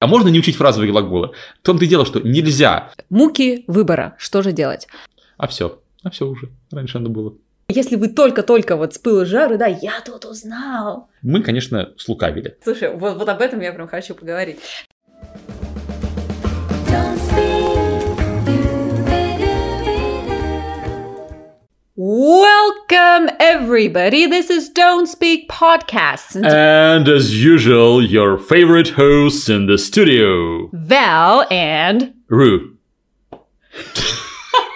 А можно не учить фразовые глаголы? В том-то и дело, что нельзя. Муки выбора. Что же делать? А все. А все уже. Раньше надо было. Если вы только-только вот с пылу жару, да, я тут узнал. Мы, конечно, слукавили. Слушай, вот, вот об этом я прям хочу поговорить. Welcome, everybody. This is Don't Speak Podcasts. And as usual, your favorite hosts in the studio Val and. Rue.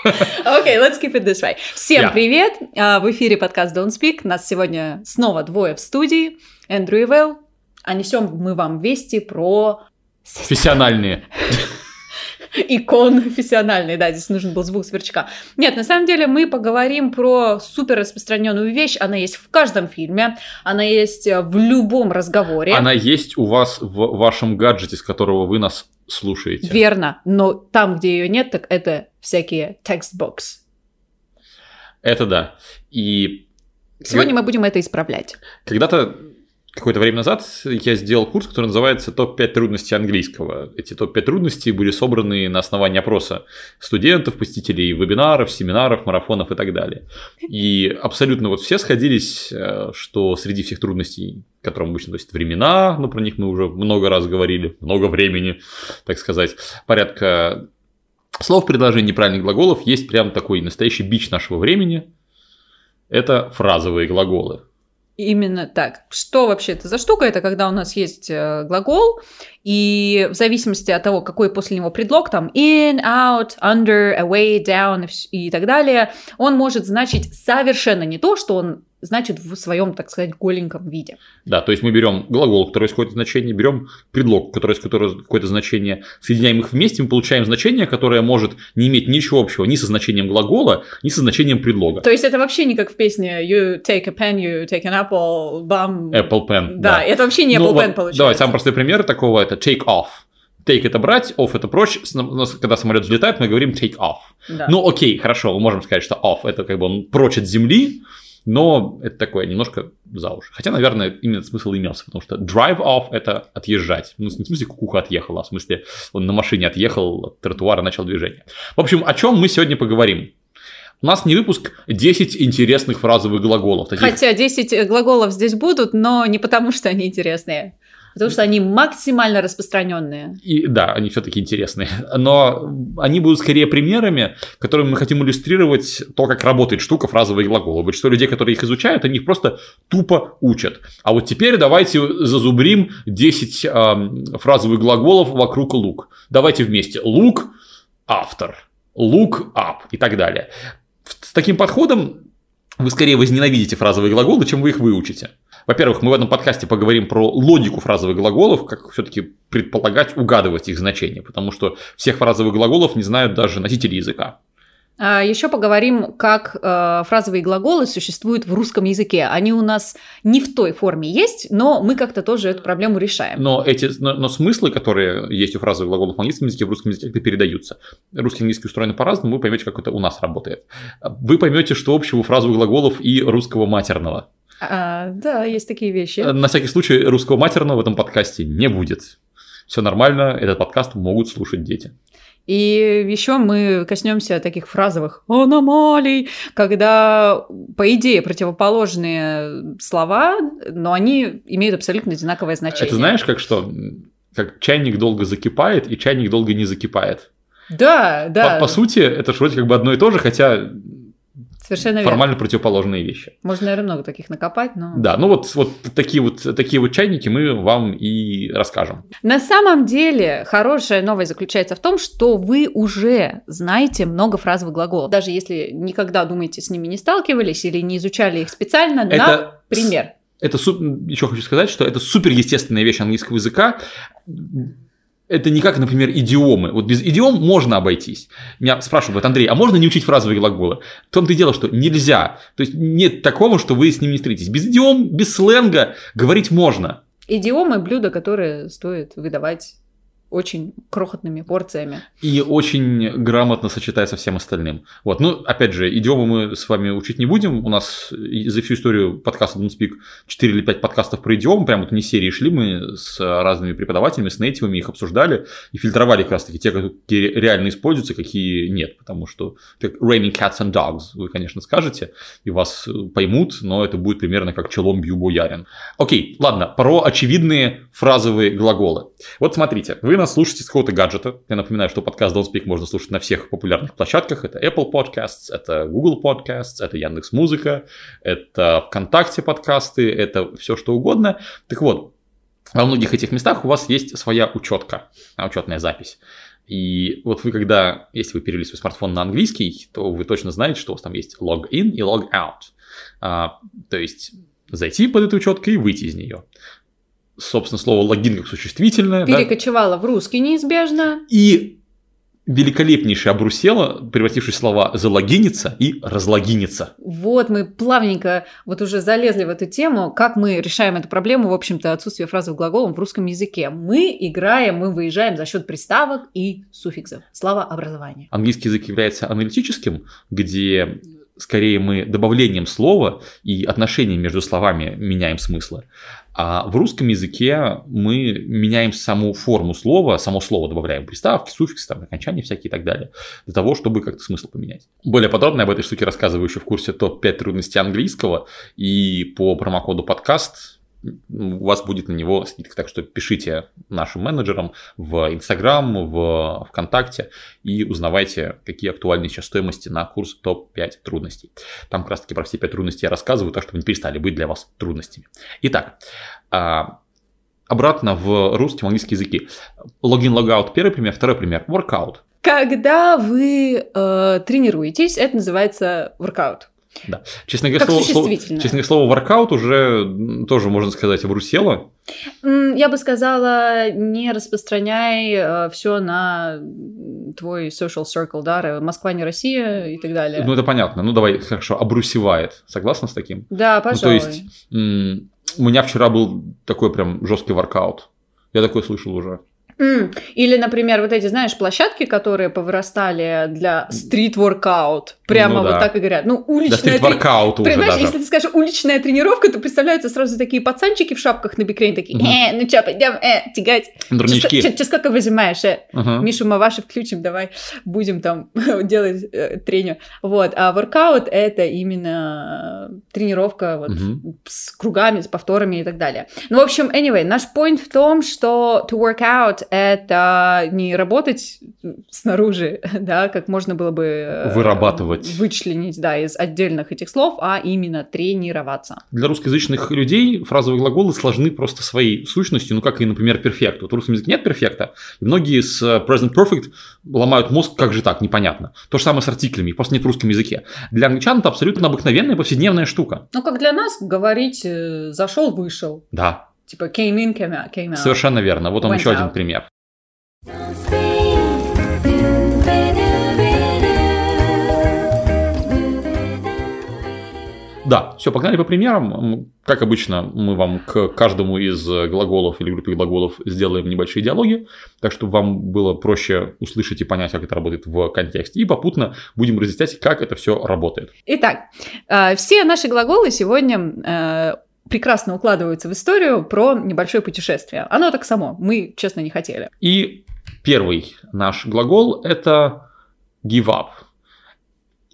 Okay, let's keep it this way. Всем Yeah. привет! А, В эфире подкаст Don't Speak. Нас сегодня снова двое в студии. Эндрю и Вэл. А несем мы вам вести про Профессиональные. Икон профессиональный, да, здесь нужен был звук сверчка. Нет, на самом деле мы поговорим про супер распространенную вещь, она есть в каждом фильме, она есть э, в любом разговоре. Она есть у вас в вашем гаджете, с которого вы нас слушаете. Верно, но там, где ее нет, так это всякие текстбокс. Это да. И Сегодня мы будем это исправлять. Когда-то, какое-то время назад, я сделал курс, который называется «Топ-5 трудностей английского». Эти топ-5 трудностей были собраны на основании опроса студентов, посетителей вебинаров, семинаров, марафонов и так далее. И абсолютно вот все сходились, э, что среди всех трудностей, которым обычно носят времена, ну, про них мы уже много раз говорили, много времени, так сказать, порядка слов, предложений, неправильных глаголов, есть прям такой настоящий бич нашего времени – это фразовые глаголы. Именно так. Что вообще это за штука? Это когда у нас есть э, глагол, и в зависимости от того, какой после него предлог, там in, out, under, away, down и так далее, он может значить совершенно не то, что он значит в своем, так сказать, голеньком виде. Да, то есть мы берем глагол, который есть какое-то значение, берем предлог, который есть которое- какое-то значение, соединяем их вместе, мы получаем значение, которое может не иметь ничего общего ни со значением глагола, ни со значением предлога. То есть это вообще не как в песне you take a pen, you take an apple, bam. Apple pen. Да, это вообще не Ну Apple вот, pen получается. Давай, самый простой пример такого это take off. Take это брать, off это прочь. Когда самолет взлетает, мы говорим take off. Да. Ну окей, хорошо, мы можем сказать, что off это как бы он прочь от земли, но это такое немножко за уши. Хотя, наверное, именно смысл имелся, потому что drive off это отъезжать. Ну, не в смысле кукуха отъехала, а в смысле он на машине отъехал от тротуара, начал движение. В общем, о чем мы сегодня поговорим? У нас не выпуск 10 интересных фразовых глаголов. Таких Хотя 10 глаголов здесь будут, но не потому, что они интересные. Потому что они максимально распространенные. И да, они все-таки интересные. Но они будут скорее примерами, которыми мы хотим иллюстрировать то, как работает штука фразовые глаголы. Большинство людей, которые их изучают, они их просто тупо учат. А вот теперь давайте зазубрим 10 эм, фразовых глаголов вокруг лук. Давайте вместе. Лук – автор. Look up и так далее. С таким подходом вы скорее возненавидите фразовые глаголы, чем вы их выучите. Во-первых, мы в этом подкасте поговорим про логику фразовых глаголов, как все-таки предполагать, угадывать их значение, потому что всех фразовых глаголов не знают даже носители языка. Еще А поговорим, как э, фразовые глаголы существуют в русском языке. Они у нас не в той форме есть, но мы как-то тоже эту проблему решаем. Но, эти, но, но смыслы, которые есть у фразовых глаголов в английском языке, в русском языке как-то передаются. Русский английский устроены по-разному, вы поймете, как это у нас работает. Вы поймете, что общего у фразовых глаголов и русского матерного. А, да, есть такие вещи. На всякий случай, русского матерного в этом подкасте не будет. Все нормально, этот подкаст могут слушать дети. И еще мы коснемся таких фразовых аномалий, когда, по идее, противоположные слова, но они имеют абсолютно одинаковое значение. Это знаешь, как что? Как чайник долго закипает и чайник долго не закипает. Да, да. По, по сути, это же вроде как бы одно и то же, хотя Совершенно верно. формально противоположные вещи. Можно, наверное, много таких накопать, но... Да, ну вот, вот такие вот такие вот чайники мы вам и расскажем. На самом деле, хорошая новость заключается в том, что вы уже знаете много фразовых глаголов. Даже если никогда, думаете, с ними не сталкивались или не изучали их специально, Это например. Это еще хочу сказать, что это супер естественная вещь английского языка. Это не как, например, идиомы. Вот без идиом можно обойтись. Меня спрашивают, Андрей, а можно не учить фразовые глаголы? В том-то и дело, что нельзя. То есть нет такого, что вы с ним не встретитесь. Без идиом, без сленга говорить можно. Идиомы – блюда, которые стоит выдавать очень крохотными порциями. И очень грамотно сочетать со всем остальным. Вот, ну, опять же, идиомы мы с вами учить не будем. У нас за всю историю подкаста Don't Speak 4 или 5 подкастов про идиомы, прям вот не серии шли мы с разными преподавателями, с нейтивами, их обсуждали и фильтровали как раз таки те, какие реально используются, какие нет. Потому что как raining cats and dogs, вы, конечно, скажете, и вас поймут, но это будет примерно как челом бью боярин. Окей, ладно, про очевидные фразовые глаголы. Вот смотрите, вы нас слушаете с какого-то гаджета. Я напоминаю, что подкаст Don't Speak можно слушать на всех популярных площадках. Это Apple Podcasts, это Google Podcasts, это Яндекс Музыка, это ВКонтакте подкасты, это все что угодно. Так вот, во многих этих местах у вас есть своя учетка, учетная запись. И вот вы когда, если вы перевели свой смартфон на английский, то вы точно знаете, что у вас там есть log in и log out. А, то есть зайти под эту учеткой и выйти из нее собственно, слово логин как существительное. Перекочевало да? в русский неизбежно. И великолепнейшее обрусело, превратившись в слова «залогиниться» и «разлогиниться». Вот мы плавненько вот уже залезли в эту тему, как мы решаем эту проблему, в общем-то, отсутствие фразовых глаголов в русском языке. Мы играем, мы выезжаем за счет приставок и суффиксов. Слава образования. Английский язык является аналитическим, где скорее мы добавлением слова и отношением между словами меняем смыслы. А в русском языке мы меняем саму форму слова, само слово добавляем приставки, суффиксы, там, окончания всякие и так далее, для того, чтобы как-то смысл поменять. Более подробно об этой штуке рассказываю еще в курсе топ-5 трудностей английского и по промокоду подкаст у вас будет на него скидка. Так что пишите нашим менеджерам в Инстаграм, в ВКонтакте и узнавайте, какие актуальные сейчас стоимости на курс топ-5 трудностей. Там как раз таки про все 5 трудностей я рассказываю, так чтобы не перестали быть для вас трудностями. Итак, а, обратно в русский, в английский языки. Логин, логаут первый пример, второй пример. Workout. Когда вы э, тренируетесь, это называется workout. Да. Честно говоря, слово, слово, честно говоря, слово воркаут уже тоже, можно сказать, обрусело. Я бы сказала, не распространяй э, все на твой social circle, да, Москва не Россия и так далее. Ну, это понятно. Ну, давай, хорошо, обрусевает. Согласна с таким? Да, пожалуй. Ну, то есть, у меня вчера был такой прям жесткий воркаут. Я такой слышал уже. Mm. Или, например, вот эти, знаешь, площадки, которые повырастали для стрит-воркаут. Прямо ну, вот да. так и говорят. Ну, уличная... Для стрит-воркаута уже Понимаешь, даже. если ты скажешь уличная тренировка, то представляются сразу такие пацанчики в шапках на бикрень, такие, э, ну чё, пойдем, э, тягать. Дурнички. Че сколько выжимаешь, э? Uh-huh. Мишу Маваши включим, давай будем там делать э, треню. Вот, а воркаут — это именно тренировка вот uh-huh. с кругами, с повторами и так далее. Ну, в общем, anyway, наш point в том, что to work out это не работать снаружи, да, как можно было бы э, вырабатывать, вычленить, да, из отдельных этих слов, а именно тренироваться. Для русскоязычных людей фразовые глаголы сложны просто своей сущностью, ну как и, например, перфект. Вот в русском языке нет перфекта, и многие с present perfect ломают мозг, как же так, непонятно. То же самое с артиклями, просто нет в русском языке. Для англичан это абсолютно обыкновенная повседневная штука. Ну как для нас говорить э, зашел, вышел. Да, Типа came in, came out, came out. Совершенно верно. Вот он еще out. один пример. Да, все, погнали по примерам. Как обычно, мы вам к каждому из глаголов или группе глаголов сделаем небольшие диалоги, так чтобы вам было проще услышать и понять, как это работает в контексте. И попутно будем разъяснять, как это все работает. Итак, э, все наши глаголы сегодня э, прекрасно укладываются в историю про небольшое путешествие. Оно так само, мы, честно, не хотели. И первый наш глагол – это give up.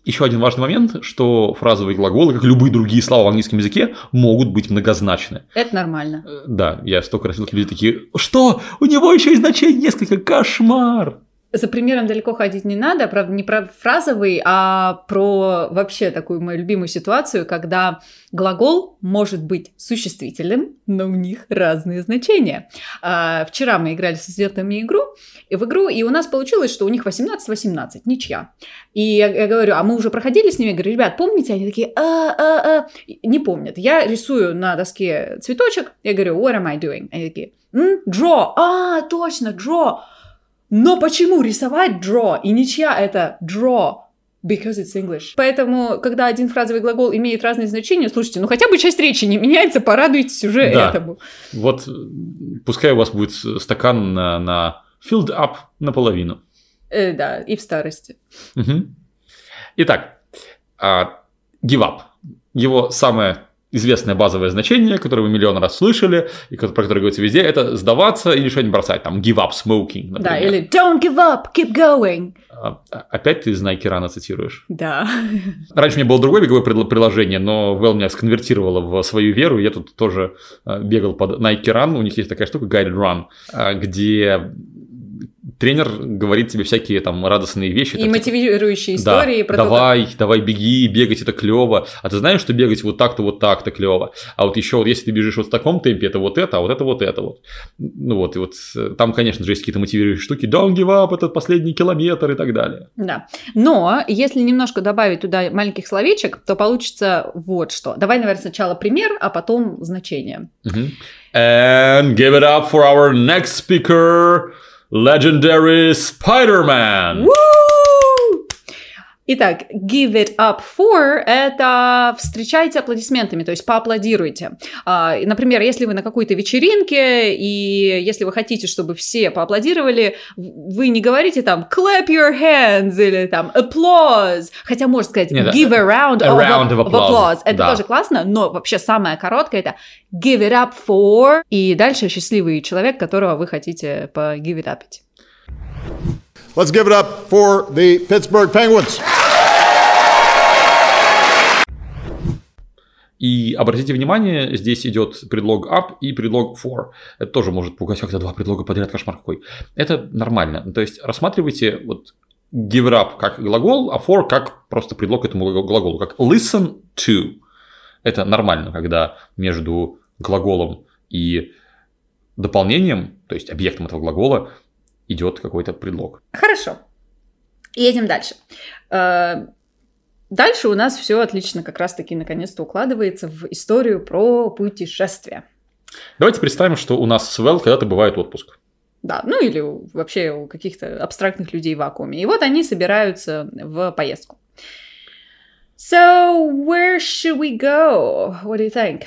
Еще один важный момент, что фразовые глаголы, как любые другие слова в английском языке, могут быть многозначны. Это нормально. Э, да, я столько раз видел, люди такие, что? У него еще и значение несколько, кошмар. За примером далеко ходить не надо, правда, не про фразовый, а про вообще такую мою любимую ситуацию, когда глагол может быть существительным, но у них разные значения. А, вчера мы играли со студентами игру, и в игру, и у нас получилось, что у них 18-18, ничья. И я, я говорю, а мы уже проходили с ними, я говорю, ребят, помните? Они такие, а, а, а, не помнят. Я рисую на доске цветочек, я говорю, what am I doing? Они такие, draw, а, точно, draw. Но почему рисовать draw и ничья это draw? Because it's English. Поэтому, когда один фразовый глагол имеет разные значения, слушайте, ну хотя бы часть речи не меняется, порадуйтесь уже да. этому. Вот пускай у вас будет стакан на, на filled up наполовину. Э, да, и в старости. Мгм. Итак, а, give up. Его самое известное базовое значение, которое вы миллион раз слышали, и про которое говорится везде, это сдаваться или что-нибудь бросать. Там give up smoking, например. Да, или don't give up, keep going. А, Опять ты из Nike рано цитируешь. Да. Раньше у меня было другое беговое приложение, но Вэл меня сконвертировала в свою веру. Я тут тоже э, бегал под Nike Run. У них есть такая штука Guided Run, где тренер говорит тебе всякие там радостные вещи. И там, типа, мотивирующие да, истории про то, как- давай, давай беги, бегать это клево. А ты знаешь, что бегать вот так-то, вот так-то клево. А вот еще вот если ты бежишь вот в таком темпе, это вот это, а вот это вот это вот. Ну вот, и вот э, там, конечно же, есть какие-то мотивирующие штуки. Don't give up, этот последний километр и так далее. Да. Но если немножко добавить туда маленьких словечек, то получится вот что. Давай, наверное, сначала пример, а потом значение. Мгм. And give it up for our next speaker, Legendary Spider Man. Woo! Итак, give it up for – это встречайте аплодисментами, то есть поаплодируйте. А, Например, если вы на какой-то вечеринке, и если вы хотите, чтобы все поаплодировали, вы не говорите там clap your hands или там applause, хотя можно сказать Нет, give a round, a of, round of applause. Это Да. тоже классно, но вообще самое короткое – это give it up for, и дальше счастливый человек, которого вы хотите по give it up. Let's give it up for the Pittsburgh Penguins. И обратите внимание, здесь идет предлог up и предлог for. Это тоже может пугать, как-то два предлога подряд, кошмар какой. Это нормально. То есть рассматривайте вот give it up как глагол, а for как просто предлог этому глаго- глаголу, как listen to. Это нормально, когда между глаголом и дополнением, то есть объектом этого глагола, идет какой-то предлог. Хорошо. Едем дальше. Дальше у нас все отлично, как раз-таки наконец-то укладывается в историю про путешествия. Давайте представим, что у нас с Вэл когда-то бывает отпуск. Да, ну или вообще у каких-то абстрактных людей в вакууме. И вот они собираются в поездку. So, where should we go? What do you think?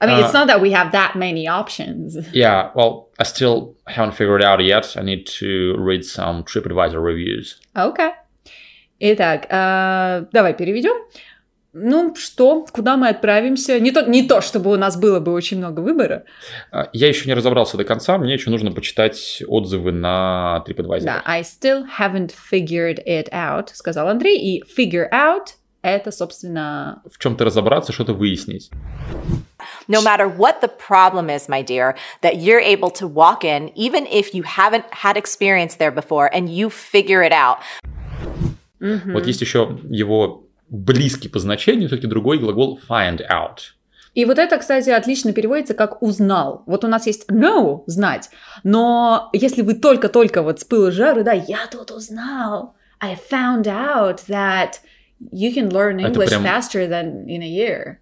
I mean, it's Uh, not that we have that many options. Yeah, well, I still haven't figured it out yet. I need to read some TripAdvisor reviews. Окей. Итак, э, давай переведем. Ну что, куда мы отправимся? Не то, не то, чтобы у нас было бы очень много выбора. А, Я еще не разобрался до конца, мне еще нужно почитать отзывы на TripAdvisor. Да, I still haven't figured it out, сказал Андрей. И figure out это, собственно, В чем-то разобраться, что-то выяснить. no matter what the problem is, my dear, that you're able to walk in, even if you haven't had experience there before, and you figure it out. Вот есть еще его близкий по значению, все-таки другой глагол find out. И вот это, кстати, отлично переводится как «узнал». Вот у нас есть know – «знать», но если вы только-только вот с пылу с жару, да, «я тут узнал», «I found out that you can learn English прям- faster than in a year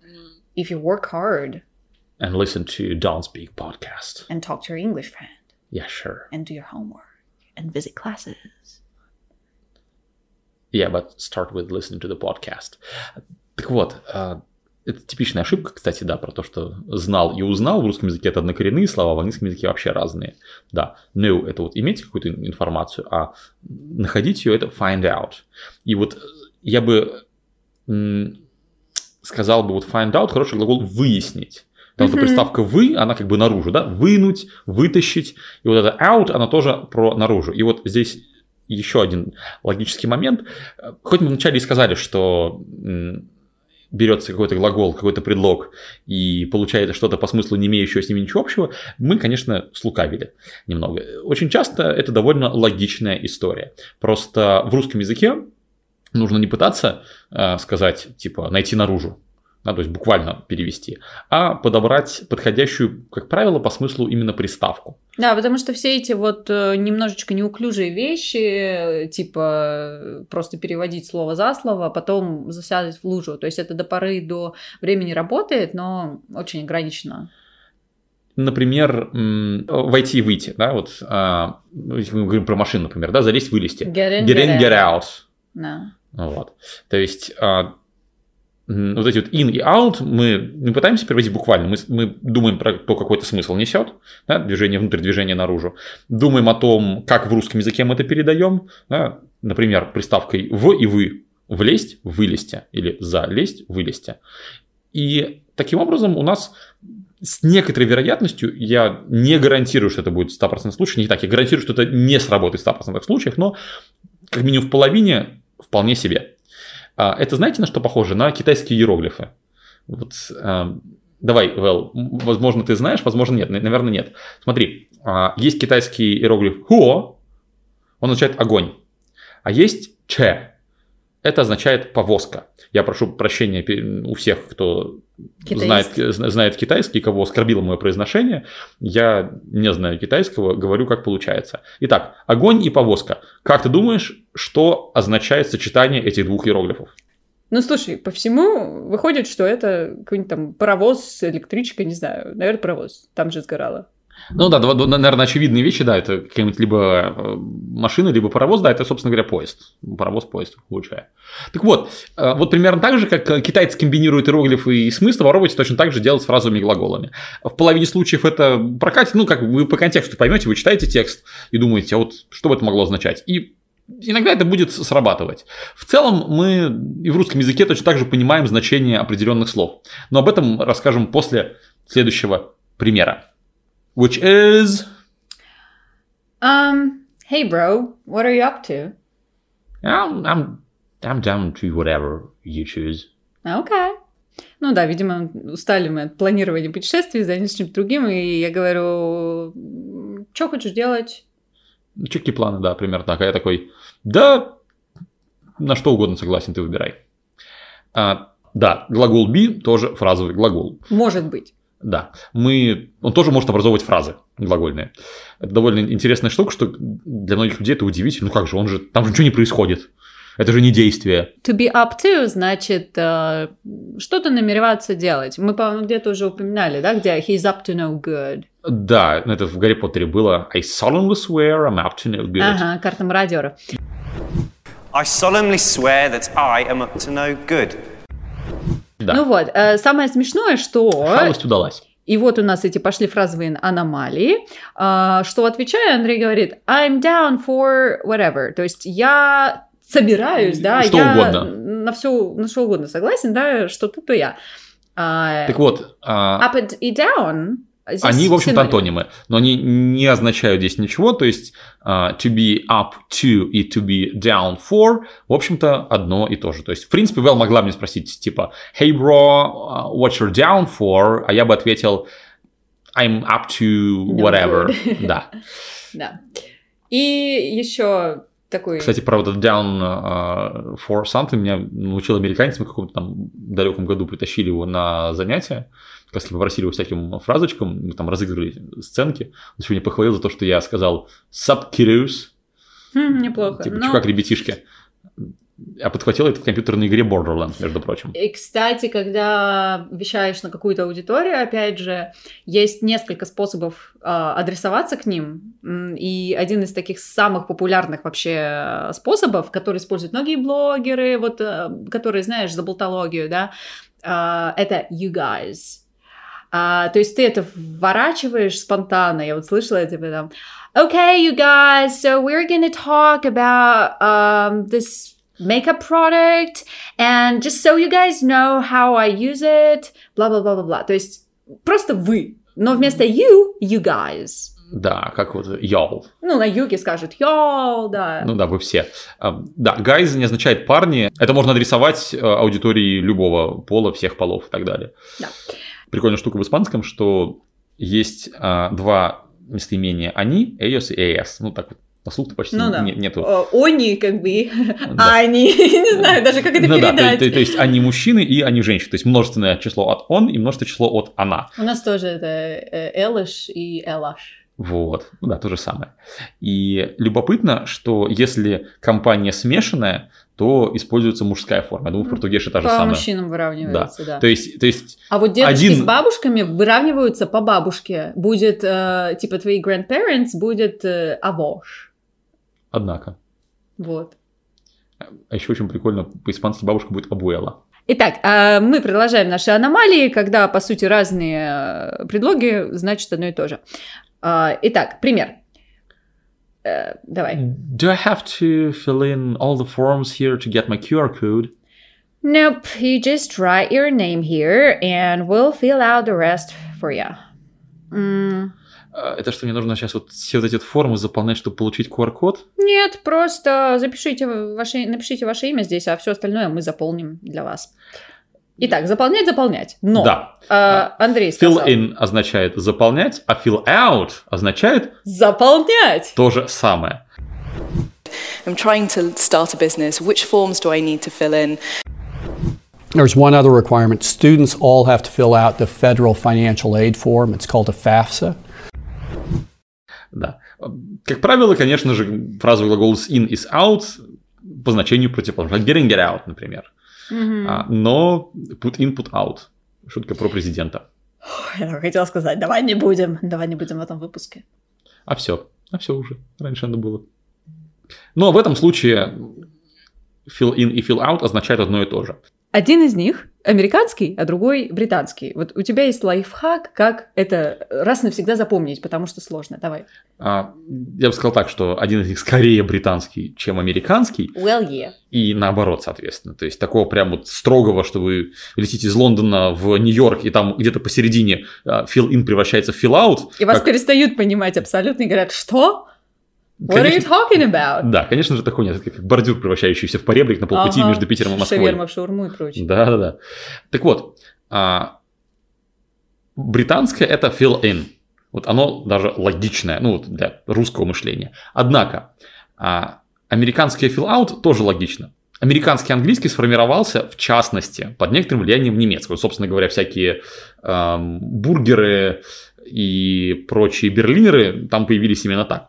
if you work hard And listen to Don't Speak podcast. and talk to your English friend Yeah, sure. and do your homework and visit classes». Yeah, but start with listening to the podcast. Так вот, а, это типичная ошибка, кстати, да, про то, что знал и узнал. В русском языке это однокоренные слова, в английском языке вообще разные. Да, know – это вот иметь какую-то информацию, а находить ее – это find out. И вот я бы сказал бы, вот find out – хороший глагол «выяснить». Потому что приставка «вы», она как бы наружу, да, вынуть, вытащить. И вот это out, она тоже про наружу. И вот здесь еще один логический момент. Хоть мы вначале и сказали, что берется какой-то глагол, какой-то предлог и получается что-то по смыслу, не имеющего с ними ничего общего, мы, конечно, слукавили немного. Очень часто это довольно логичная история. Просто в русском языке нужно не пытаться э, сказать, типа, найти наружу, да, то есть буквально перевести, а подобрать подходящую, как правило, по смыслу именно приставку. Да, потому что все эти вот э, немножечко неуклюжие вещи, э, типа э, просто переводить слово за слово, а потом засядать в лужу. То есть это до поры до времени работает, но очень ограничено. Например, войти и выйти, да, вот, а, если мы говорим про машину, например, да, залезть, вылезти. Get in, get in, get out. Да. Вот. То есть а, вот эти вот in и out мы не пытаемся переводить буквально, мы, мы думаем про то, какой это смысл несет, да, движение внутрь, движение наружу. Думаем о том, как в русском языке мы это передаем, да, например, приставкой в и вы, влезть, вылезти, или залезть, вылезти. И таким образом у нас с некоторой вероятностью, я не гарантирую, что это будет 100% случаев, не так, я гарантирую, что это не сработает в 100% случаях, но как минимум в половине вполне себе. А, Это знаете, на что похоже? На китайские иероглифы. Вот, а, давай, Вэл, возможно, ты знаешь, возможно, нет, наверное, нет. Смотри, а, есть китайский иероглиф хуо, он означает огонь, а есть че, это означает повозка. Я прошу прощения у всех, кто знает, Китайский. знает китайский, кого оскорбило мое произношение. Я не знаю китайского, говорю, как получается. Итак, огонь и повозка. Как ты думаешь, что означает сочетание этих двух иероглифов? Ну, слушай, по всему выходит, что это какой-нибудь там паровоз, электричка, не знаю, наверное, паровоз. Там же сгорало. Ну да, наверное, очевидные вещи, да, это какая-нибудь либо э, машина, либо паровоз, да, это, собственно говоря, поезд. Паровоз, поезд, лучшее. Так вот, э, вот примерно так же, как э, китайцы комбинируют иероглифы и смысл, воровать точно так же делать с фразовыми глаголами. В половине случаев это прокатит, ну, как вы по контексту поймете, вы читаете текст и думаете, а вот что бы это могло означать. И Иногда это будет срабатывать. В целом мы и в русском языке точно так же понимаем значение определенных слов. Но об этом расскажем после следующего примера. Which is... Um, hey, bro, what are you up to? I'm, I'm, I'm down to whatever you choose. Окей. Ну да, видимо, устали мы от планирования путешествий, занялись чем-то другим, и я говорю, что хочешь делать? Ну, Чеки планы, да, примерно так. А я такой, да, на что угодно согласен, ты выбирай. А, да, глагол be тоже фразовый глагол. Может быть. Да, мы, он тоже может образовывать фразы глагольные. Это довольно интересная штука, что для многих людей это удивительно. Ну как же, он же, там же ничего не происходит. Это же не действие. To be up to значит э, что-то намереваться делать. Мы, по-моему, где-то уже упоминали, да, где he's up to no good. Да, ну, это в Гарри Поттере было I solemnly swear I'm up to no good. Ага, карта мародера. I solemnly swear that I am up to no good. Да, Ну вот, э, самое смешное, что... шалость удалась. И вот у нас эти пошли фразовые аномалии, а, что отвечая, Андрей говорит I'm down for whatever. То есть я собираюсь, да, Что я угодно. на все, на что угодно согласен, да, что ты, то я. А, Так вот, а, up and- down. Здесь Они, в общем-то, антонимы, но они не означают здесь ничего, то есть а, to be up to и to be down for, в общем-то, одно и то же. То есть, в принципе, Вэл могла мне спросить, типа, hey, bro, uh, what you're down for, а я бы ответил, I'm up to No whatever. good. Да. Да. И еще такой... Кстати, этот down uh, for something меня научил американец, мы в каком-то там далеком году притащили его на занятия, как раз попросили его всяким фразочкам, мы там разыгрывали сценки, он сегодня похвалил за то, что я сказал kiddos, Хм, неплохо. типа, Ну, чувак, ребятишки. А подхватил это в компьютерной игре Borderlands, между прочим. И, кстати, когда вещаешь на какую-то аудиторию, опять же, есть несколько способов э, адресоваться к ним. И один из таких самых популярных вообще э, способов, который используют многие блогеры, вот, э, которые, знаешь, за болтологию, да, э, это you guys. А, то есть ты это вворачиваешь спонтанно. Я вот слышала это типа там. Okay, you guys, so we're gonna talk about um, this makeup product, and just so you guys know how I use it, бла-бла-бла-бла-бла. То есть просто вы, но вместо you, you guys. Да, как вот y'all. Ну, на юге скажут y'all, да. Ну да, вы все. А, Да, guys не означает парни. Это можно адресовать э, аудитории любого пола, всех полов и так далее. Да. Прикольная штука в испанском, что есть а, два местоимения они, ellos и ellas. Ну так вот, на слух почти Ну да. не- нету. Они, как бы, Да. они, не знаю даже, как это Ну да, то, передать. то- то есть они мужчины и они женщины. То есть множественное число от он и множественное число от она. У нас тоже это э, Элыш и Элаш. Вот, ну да, то же самое. И любопытно, что если компания смешанная, то используется мужская форма. Я думаю, в португеше та же По самая. мужчинам выравнивается, да. То есть, то есть, А вот дедушки Один- с бабушками выравниваются по бабушке. Будет, э, типа, твои grandparents будет э, авош. Однако. Вот. А еще очень прикольно, по-испански бабушка будет абуэла. Итак, а, мы продолжаем наши аномалии, когда, по сути, разные э, предлоги значат одно и то же. А, Итак, пример. Э, Давай. Do I have to fill in all the forms here to get my QR code? Nope, you just write your name here and we'll fill out the rest for you. А, Это что, мне нужно сейчас вот все вот эти вот формы заполнять, чтобы получить QR-код? Нет, просто запишите ваше, напишите ваше имя здесь, а все остальное мы заполним для вас. Итак, заполнять, заполнять. Но Да. а, Андрей Fill сказал, in означает заполнять, а fill out означает заполнять. то же самое. I'm trying to start a business. Which forms do I need to fill in? There's one other requirement. Students all have to fill out the federal financial aid form. It's called a FAFSA. Да. Как правило, конечно же, фразовый глагол is in, is out по значению противоположно. Get in, get out, например. А, но put in, put out. Шутка про президента. Я хотела сказать, давай не будем, давай не будем в этом выпуске. А все. А все уже. Раньше надо было. Но в этом случае fill in и fill out означают одно и то же. Один из них американский, а другой британский. Вот у тебя есть лайфхак, как это раз навсегда запомнить, потому что сложно. Давай. А, я бы сказал так, что один из них скорее британский, чем американский, Well, yeah. и наоборот, соответственно. То есть такого прям вот строгого, что вы летите из Лондона в Нью-Йорк, и там где-то посередине а, fill in превращается в fill out. И вас как- перестают понимать абсолютно и говорят, что? What are you Конечно. talking about? Да, конечно же, такой нет. Это как бордюр, превращающийся в поребрик на полпути Ага, между Питером и Москвой. Шаверма в шаурму и прочее. Да, да, да. Так вот, а, британское это fill in. Вот оно даже логичное, ну, вот для русского мышления. Однако, а, американское fill out тоже логично. Американский английский сформировался, в частности, под некоторым влиянием немецкого. Собственно говоря, всякие ам, бургеры и прочие берлинеры там появились именно так.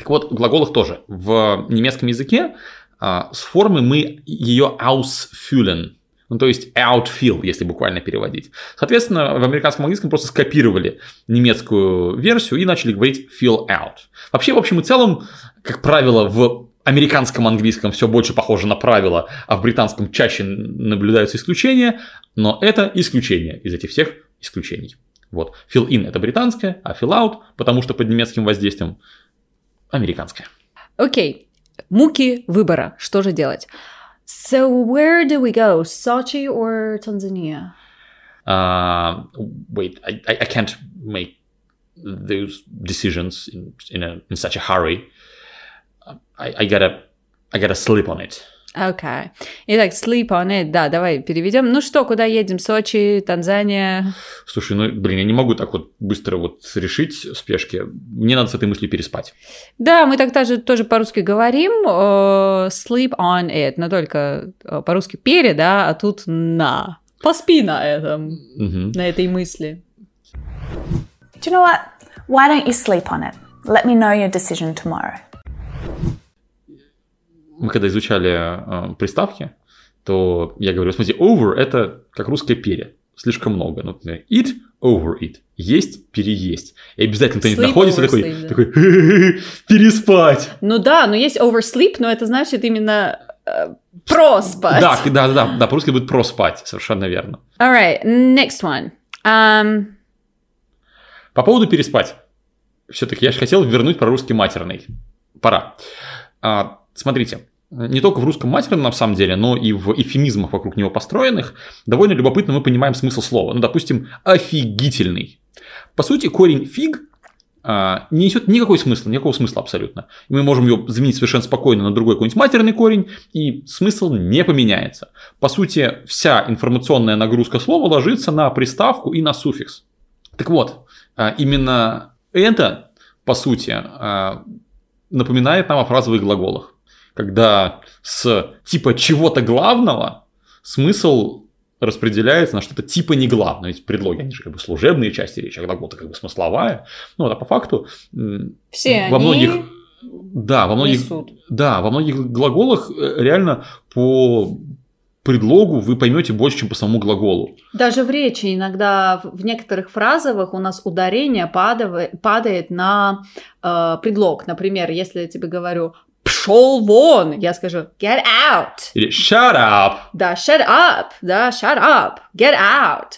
Так вот, в глаголах тоже. В немецком языке а, с формы мы ее ausfüllen. Ну, то есть outfill, если буквально переводить. Соответственно, в американском английском просто скопировали немецкую версию и начали говорить fill out. Вообще, в общем и целом, как правило, в американском английском все больше похоже на правило, а в британском чаще наблюдаются исключения, но это исключение из этих всех исключений. Вот. Fill in это британское, а fill out, потому что под немецким воздействием американское. Окей. Муки выбора. Что же делать? So where do we go? Sochi or Tanzania? Uh, wait, I, I I can't make those decisions in in, a, in such a hurry. I, I gotta I gotta sleep on it. Окей. Итак, sleep on it. Да, давай переведем. Ну что, куда едем? Сочи, Танзания? Слушай, ну блин, я не могу так вот быстро вот решить в спешке. Мне надо с этой мыслью переспать. Да, мы так тоже, тоже по-русски говорим. э, sleep on it. Но только э, по-русски перед, да, а тут на. Поспи на этом, Мгм. на этой мысли. Do you know what? Why don't you sleep on it? Let me know your decision tomorrow. Мы когда изучали э, приставки, то я говорю, смотрите, over это как русское пере. Слишком много. Ну, eat, over eat. Есть, переесть. И обязательно кто-нибудь находится такой, да. такой переспать. Ну да, но есть oversleep, но это значит именно э, проспать. Да, да, да, да, по-русски будет проспать, совершенно верно. Alright, next one. Um, По поводу переспать. Все-таки я же хотел вернуть про русский матерный. Пора. А, смотрите, не только в русском матерном на самом деле, но и в эфемизмах вокруг него построенных довольно любопытно мы понимаем смысл слова. Ну, допустим, офигительный. По сути, корень фиг а, не несет никакой смысла, никакого смысла абсолютно. Мы можем его заменить совершенно спокойно на другой какой-нибудь матерный корень, и смысл не поменяется. По сути, вся информационная нагрузка слова ложится на приставку и на суффикс. Так вот, а, именно это, по сути, а, напоминает нам о фразовых глаголах. Когда с типа чего-то главного смысл распределяется на что-то типа не главное. Ведь предлоги, они же как бы служебные части речи, а глагол-то как бы смысловая. Ну, а по факту все во они многих... Да, во многих, несут. да, во многих глаголах э, реально по предлогу вы поймете больше, чем по самому глаголу. Даже в речи иногда в некоторых фразовых у нас ударение падав- падает на э, предлог. Например, если я тебе говорю пошел вон, я скажу get out. Или shut up. Да, shut up, да, shut up, get out.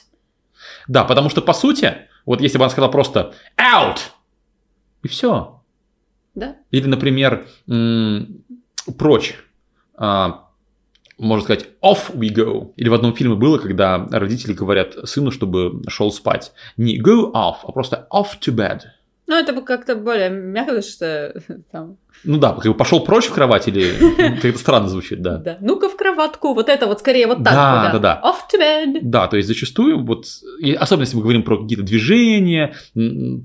Да, потому что по сути, вот если бы она сказала просто out, и все. Да. Или, например, м, прочь. А, можно сказать off we go. Или в одном фильме было, когда родители говорят сыну, чтобы шел спать. Не go off, а просто off to bed. Ну, это бы как-то более мягко, что там, Ну да, как бы пошел прочь в кровать или как-то странно звучит, да. да. Ну-ка в кроватку, вот это вот скорее вот так. Да, да, да. Off to bed. Да, то есть зачастую, вот, особенно если мы говорим про какие-то движения,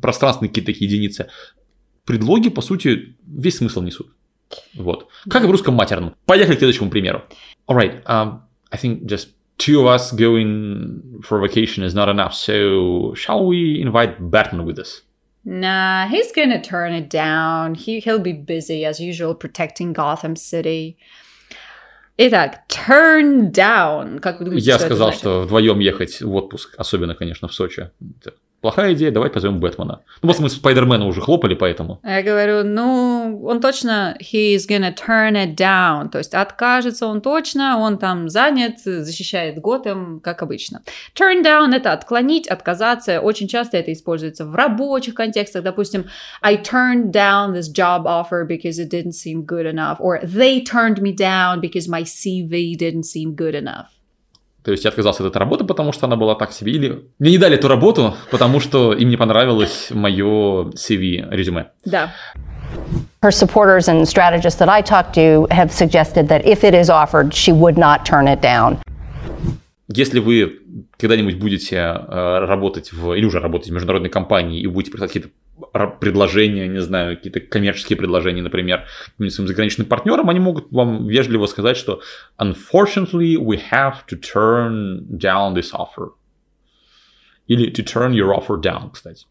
пространственные какие-то такие единицы, предлоги, по сути, весь смысл несут. Вот. Как и в русском матерном. Поехали к следующему примеру. Alright, um, I think just two of us going for vacation is not enough, so shall we invite Batman with us? Nah, he's gonna turn it down. He, he'll be busy as usual protecting Gotham City. Итак, turn down. Как вы думаете, Я что это сказал, значит? что вдвоем ехать в отпуск, особенно, конечно, в Сочи. Это плохая идея, давай позовем Бэтмена. Ну, просто мы Спайдермена уже хлопали, поэтому. Я говорю, ну, он точно, he's gonna turn it down, то есть откажется он точно, он там занят, защищает Готэм, как обычно. Turn down – это отклонить, отказаться, очень часто это используется в рабочих контекстах, допустим, I turned down this job offer because it didn't seem good enough, or they turned me down because my CV didn't seem good enough. То есть я отказался от этой работы, потому что она была так себе. Или мне не дали эту работу, потому что им не понравилось мое CV, резюме. Да. Her supporters and strategists that I talked to have suggested that if it is offered, she would not turn it down. Если вы когда-нибудь будете э, работать в, или уже работаете в международной компании и будете присылать какие-то предложения, не знаю, какие-то коммерческие предложения, например, своим заграничным партнерам, они могут вам вежливо сказать, что unfortunately we have to turn down this offer. Или to turn your offer down, кстати.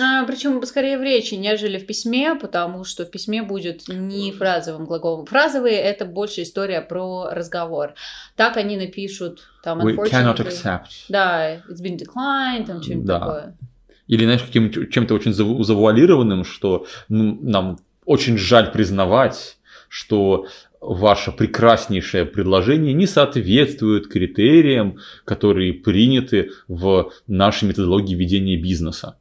А, причем скорее в речи, нежели в письме, потому что в письме будет не фразовым глаголом. Фразовые это больше история про разговор. Так они напишут там We cannot accept. Да, it's been declined, там что-нибудь Да. такое. Или, знаешь, каким чем-то очень заву- завуалированным, что ну, нам очень жаль признавать, что ваше прекраснейшее предложение не соответствует критериям, которые приняты в нашей методологии ведения бизнеса.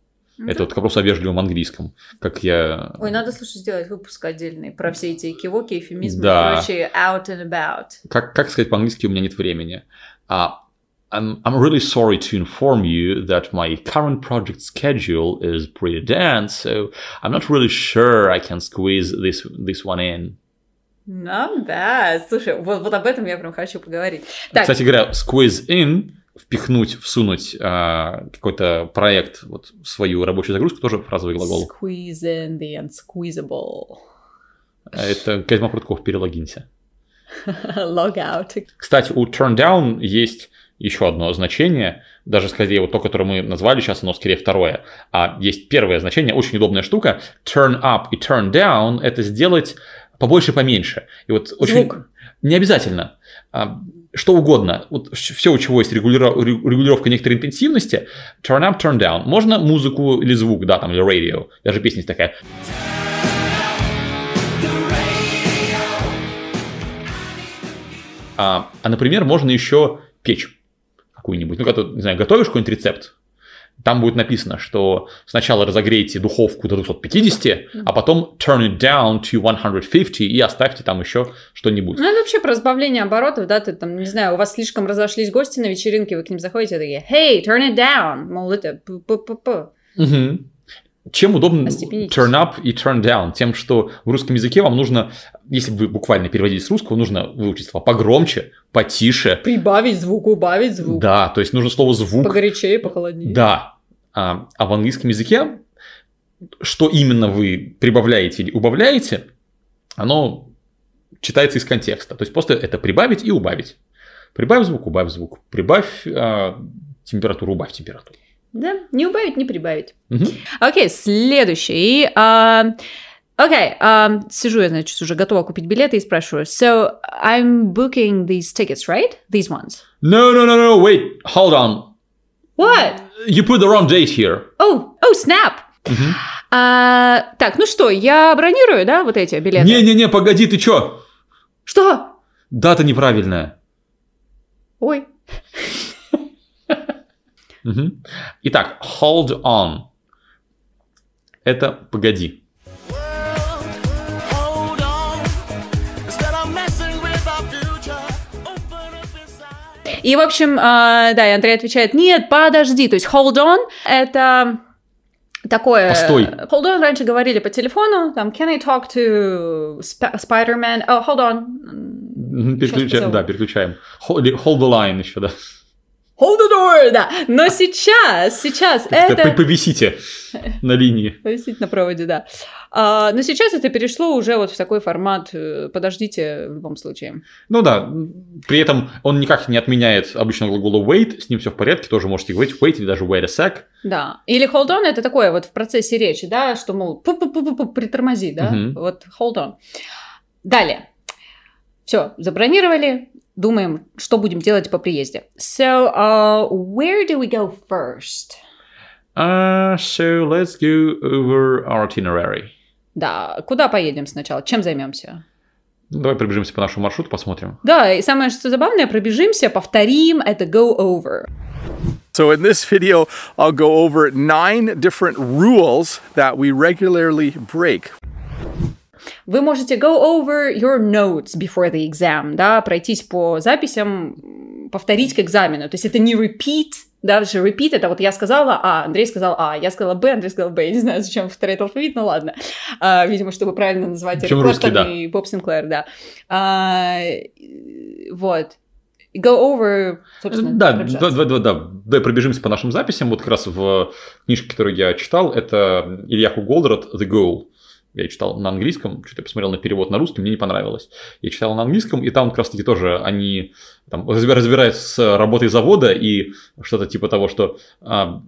Это вот к вопросу о вежливом английском. Как я... Ой, надо, слушай, сделать выпуск отдельный про все эти кивоки, эфемизмы Да. и прочее out and about. Как, как сказать по-английски, у меня нет времени. А, I'm, I'm really sorry to inform you that my current project schedule is pretty dense, so I'm not really sure I can squeeze this, this one in. Not bad. Слушай, вот, вот об этом я прям хочу поговорить. Так, Кстати говоря, squeeze in, впихнуть, всунуть а, какой-то проект вот, в свою рабочую загрузку, тоже фразовый глагол. squeeze in the unsqueezable. Это Козьма Прутков, перелогинься. Log out. Кстати, у turn down есть еще одно значение, даже скорее вот то, которое мы назвали сейчас, оно скорее второе. А есть первое значение, очень удобная штука. Turn up и turn down – это сделать побольше, поменьше. И вот очень... Звук. Не обязательно. Что угодно. Вот все, у чего есть регулировка некоторой интенсивности, turn up, turn down. Можно музыку или звук, да, там, или радио. Даже песня есть такая. А, а, например, можно еще печь какую-нибудь. Ну, когда, не знаю, готовишь какой-нибудь рецепт, там будет написано, что сначала разогрейте духовку до 250, а потом turn it down to 150 и оставьте там еще что-нибудь. Ну, это вообще про разбавление оборотов, да, ты там, не знаю, у вас слишком разошлись гости на вечеринке, вы к ним заходите, такие, hey, turn it down, мол, это п-п-п-п. Мгм. Чем удобно turn up и turn down? Тем, что в русском языке вам нужно, если вы буквально переводите с русского, нужно выучить слова погромче, потише. Прибавить звук, убавить звук. Да, то есть нужно слово звук. Погорячее, похолоднее. Да. А, а в английском языке, что именно вы прибавляете или убавляете, оно читается из контекста. То есть просто это прибавить и убавить. Прибавь звук, убавь звук. Прибавь а, температуру, убавь температуру. Да, не убавить, не прибавить. Мгм. Окей, следующий. А, Окей, а, сижу я, значит, уже готова купить билеты и спрашиваю. So, I'm booking these tickets, right? These ones. No, no, no, no, wait, hold on. What? You put the wrong date here. Oh, oh, snap! А, так, ну что, я бронирую, да, вот эти билеты? Не-не-не, погоди, ты чё? Что? Дата неправильная. Ой. Итак, hold on. Это погоди. И, в общем, а, да, и Андрей отвечает, нет, подожди, то есть hold on, это такое... Постой. Hold on раньше говорили по телефону, там, can I talk to Sp- Spider-Man? Oh, hold on. Переключаем, да, переключаем. Hold, hold the line еще, да. Hold the door, да. Но сейчас, сейчас это... по- Повисите на линии. Повисит на проводе, да. А, но сейчас это перешло уже вот в такой формат э, «подождите» в любом случае. Ну да, при этом он никак не отменяет обычного глагола wait, с ним все в порядке, тоже можете говорить wait или даже wait a sec. Да. Или hold on это такое вот в процессе речи, да, что, мол, пу-пу-пу-пу, притормози, да, Мгм. вот hold on. Далее. Все, забронировали, думаем, что будем делать по приезде. So, uh, where do we go first? Uh, so let's go over our itinerary. Да, куда поедем сначала? Чем займемся? Давай пробежимся по нашему маршруту, посмотрим. Да, и самое что забавное, пробежимся, повторим, это go over. So, in this video, I'll go over nine different rules that we regularly break. Вы можете go over your notes before the exam, да, пройтись по записям, повторить к экзамену. То есть это не repeat, да, что repeat это вот я сказала А, Андрей сказал А, я сказала Б, Андрей сказал Б. Я не знаю, зачем повторять алфавит, но ладно. А, видимо, чтобы правильно назвать Эрик русский, да. и Боб Синклер, да. А, вот. Go over, собственно, Да, да, да, да, да. Давай пробежимся по нашим записям. Вот как раз в книжке, которую я читал, это Ильяху Голдрат «The Goal». Я читал на английском, что-то посмотрел на перевод на русский, мне не понравилось. Я читал на английском, и там как раз-таки тоже они там, разби- разбираются с работой завода и что-то типа того, что а,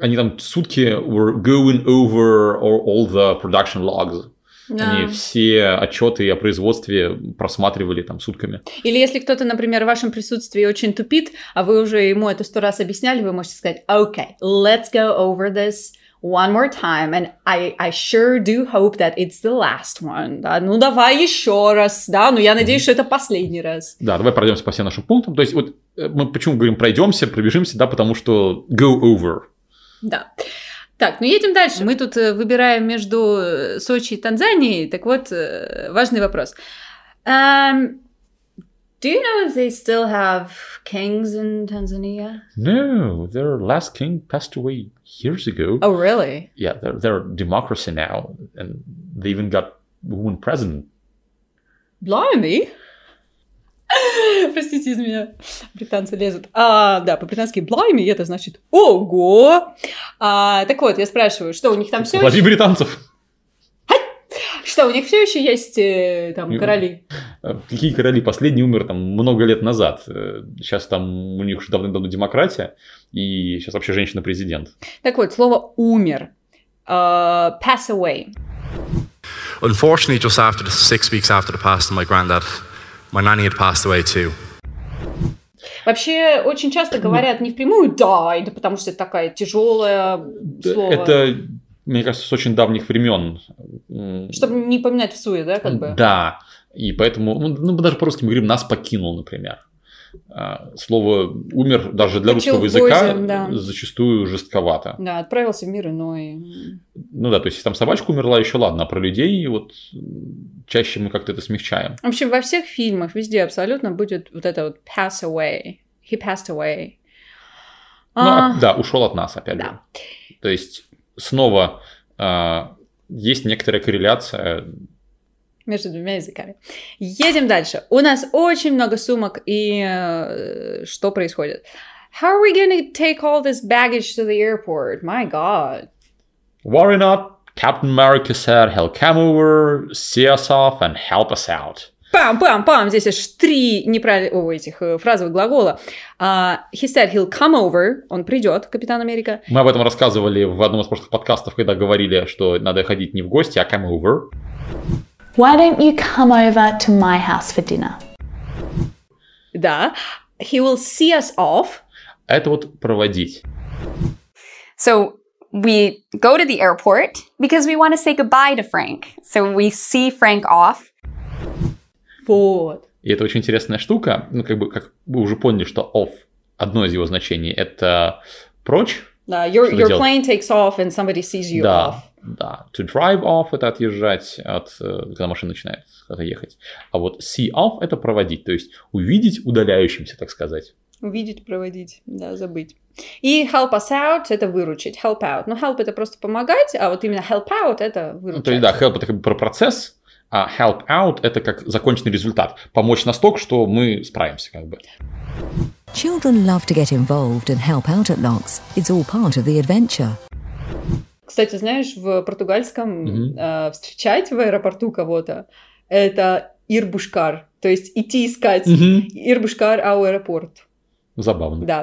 они там сутки were going over all, all the production logs. Да. Они все отчеты о производстве просматривали там сутками. Или если кто-то, например, в вашем присутствии очень тупит, а вы уже ему это сто раз объясняли, вы можете сказать, okay, let's go over this one more time, and I, I sure do hope that it's the last one. Да? Ну, давай еще раз, да, ну, я надеюсь, что это последний раз. Да, давай пройдемся по всем нашим пунктам. То есть, вот э, мы почему говорим пройдемся, пробежимся, да, потому что go over. Да. Так, ну едем дальше. Мы тут э, выбираем между э, Сочи и Танзанией. Так вот, важный вопрос. Um, do you know if they still have kings in Tanzania? No, their last king passed away years ago. Oh, really? Yeah, they're, they're a democracy now, and they even got woman president. Blimey. Простите из меня, британцы лезут. А, да, по-британски blimey это значит ого. А, так вот, я спрашиваю, что у них там все Лови еще... британцев! Что, у них все еще есть э, там Ну, короли? Э, Какие короли? Последний умер там много лет назад. Э, Сейчас там у них уже давно-давно демократия, и сейчас вообще женщина-президент. Так вот, слово умер. А, pass away. Unfortunately, just after the six weeks after the passing of my granddad, my nanny had passed away too. Вообще, очень часто говорят не впрямую died, потому что это такая тяжелое слово. Это, мне кажется, с очень давних времен. Чтобы не поминать в суе, да, как бы? Да, и поэтому, ну, ну, даже по-русски мы говорим «нас покинул», например. А, Слово «умер» даже для Почил русского языка бозе, да. зачастую жестковато. Да, отправился в мир иной. Ну да, то есть, там собачка умерла, еще ладно, а про людей вот чаще мы как-то это смягчаем. В общем, во всех фильмах везде абсолютно будет вот это вот pass away. He passed away. Ну, А, а, да, ушел от нас, опять да. же. То есть, снова а, есть некоторая корреляция. Между двумя языками. Едем дальше. У нас очень много сумок, и э, что происходит? How are we going to take all this baggage to the airport? My God. Worry not, Captain America said he'll come over, see us off and help us out. Пам-пам-пам! Здесь аж три неправильных о, этих э, фразовых глагола. А, he said he'll come over. Он придет, Капитан Америка. Мы об этом рассказывали в одном из прошлых подкастов, когда говорили, что надо ходить не в гости, а come over. Why don't you come over to my house for dinner? Да. He will see us off. А это вот проводить. So we go to the airport because we want to say goodbye to Frank. So we see Frank off. Вот. И это очень интересная штука. Ну, как бы, как вы уже поняли, что off, одно из его значений, это прочь. Да, your, Что your делать? plane takes off and somebody sees you да, off. Да. To drive off – это отъезжать, от, э, когда машина начинает куда-то ехать. А вот see off – это проводить, то есть увидеть удаляющимся, так сказать. Увидеть, проводить, да, забыть. И help us out – это выручить, help out. Ну, help – это просто помогать, а вот именно help out – это Ну, выручать. то есть, да, help – это как бы про процесс, а help out – это как законченный результат. Помочь настолько, что мы справимся как бы. Children love to get involved and help out at locks. It's all part of the adventure. Кстати, знаешь, в португальском э, встречать в аэропорту кого-то – это ирбушкар, то есть идти искать Мгм. ирбушкар ау аэропорт. Забавно. Да.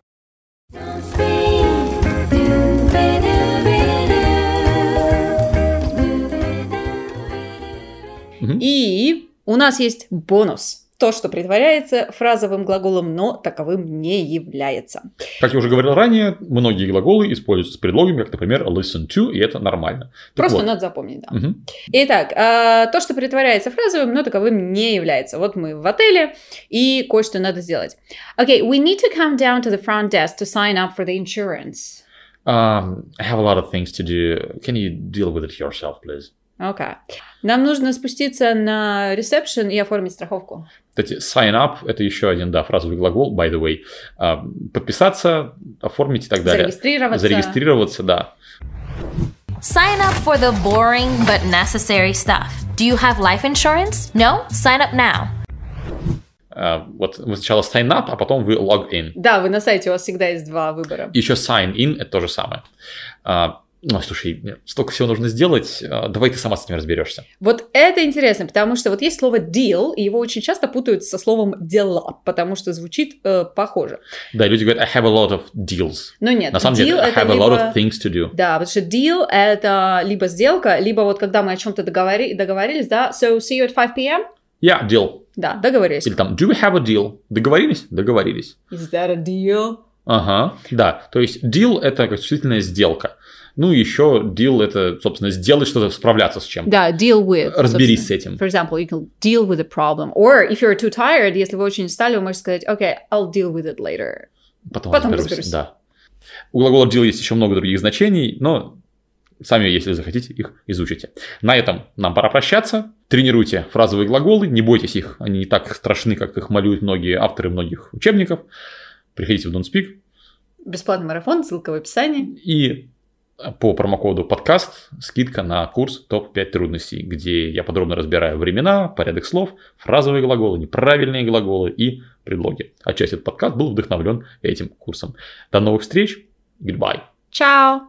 И у нас есть бонус. То, что притворяется фразовым глаголом, но таковым не является. Как я уже говорил ранее, многие глаголы используются с предлогами, как, например, listen to, и это нормально. Так Просто вот. надо запомнить, да. Мгм. Итак, а, то, что притворяется фразовым, но таковым не является. Вот мы в отеле, и кое-что надо сделать. Okay, we need to come down to the front desk to sign up for the insurance. Um, I have a lot of things to do. Can you deal with it yourself, please? Окей. Нам нужно спуститься на ресепшн и оформить страховку. Кстати, sign up – это еще один, да, фразовый глагол, by the way. А, Подписаться, оформить и так далее. Зарегистрироваться. Зарегистрироваться, да. Sign up for the boring but necessary stuff. Do you have life insurance? No? Sign up now. А, Вот вы сначала sign up, а потом вы log in. Да, вы на сайте, у вас всегда есть два выбора. Еще sign in – это то же самое. А, Ну, слушай, столько всего нужно сделать, а, давай ты сама с этим разберешься. Вот это интересно, потому что вот есть слово deal, и его очень часто путают со словом дела, потому что звучит э, похоже. Да, люди говорят, I have a lot of deals. Но нет, На самом deal деле, I have a lot of things to do. Да, потому что deal это либо сделка, либо вот когда мы о чем-то договори- договорились, да, so see you at 5 p.m. Yeah, deal. Да, договорились. Или там, do we have a deal? Договорились? Договорились. Is that a deal? Ага, да. То есть deal – это как существительная сделка. Ну, еще deal – это, собственно, сделать что-то, справляться с чем-то. Да, deal with. Разберись с этим. For example, you can deal with the problem. Or if you're too tired, если вы очень устали, вы можете сказать, okay, I'll deal with it later. Потом, Потом разберусь. разберусь. Да. У глагола deal есть еще много других значений, но сами, если захотите, их изучите. На этом нам пора прощаться. Тренируйте фразовые глаголы, не бойтесь их, они не так страшны, как их малюют многие авторы многих учебников. Приходите в Don't Speak Бесплатный марафон, ссылка в описании. и по промокоду подкаст скидка на курс топ-5 трудностей, где я подробно разбираю времена, порядок слов, фразовые глаголы, неправильные глаголы и предлоги. Отчасти этот подкаст был вдохновлен этим курсом. До новых встреч. Goodbye. Чао!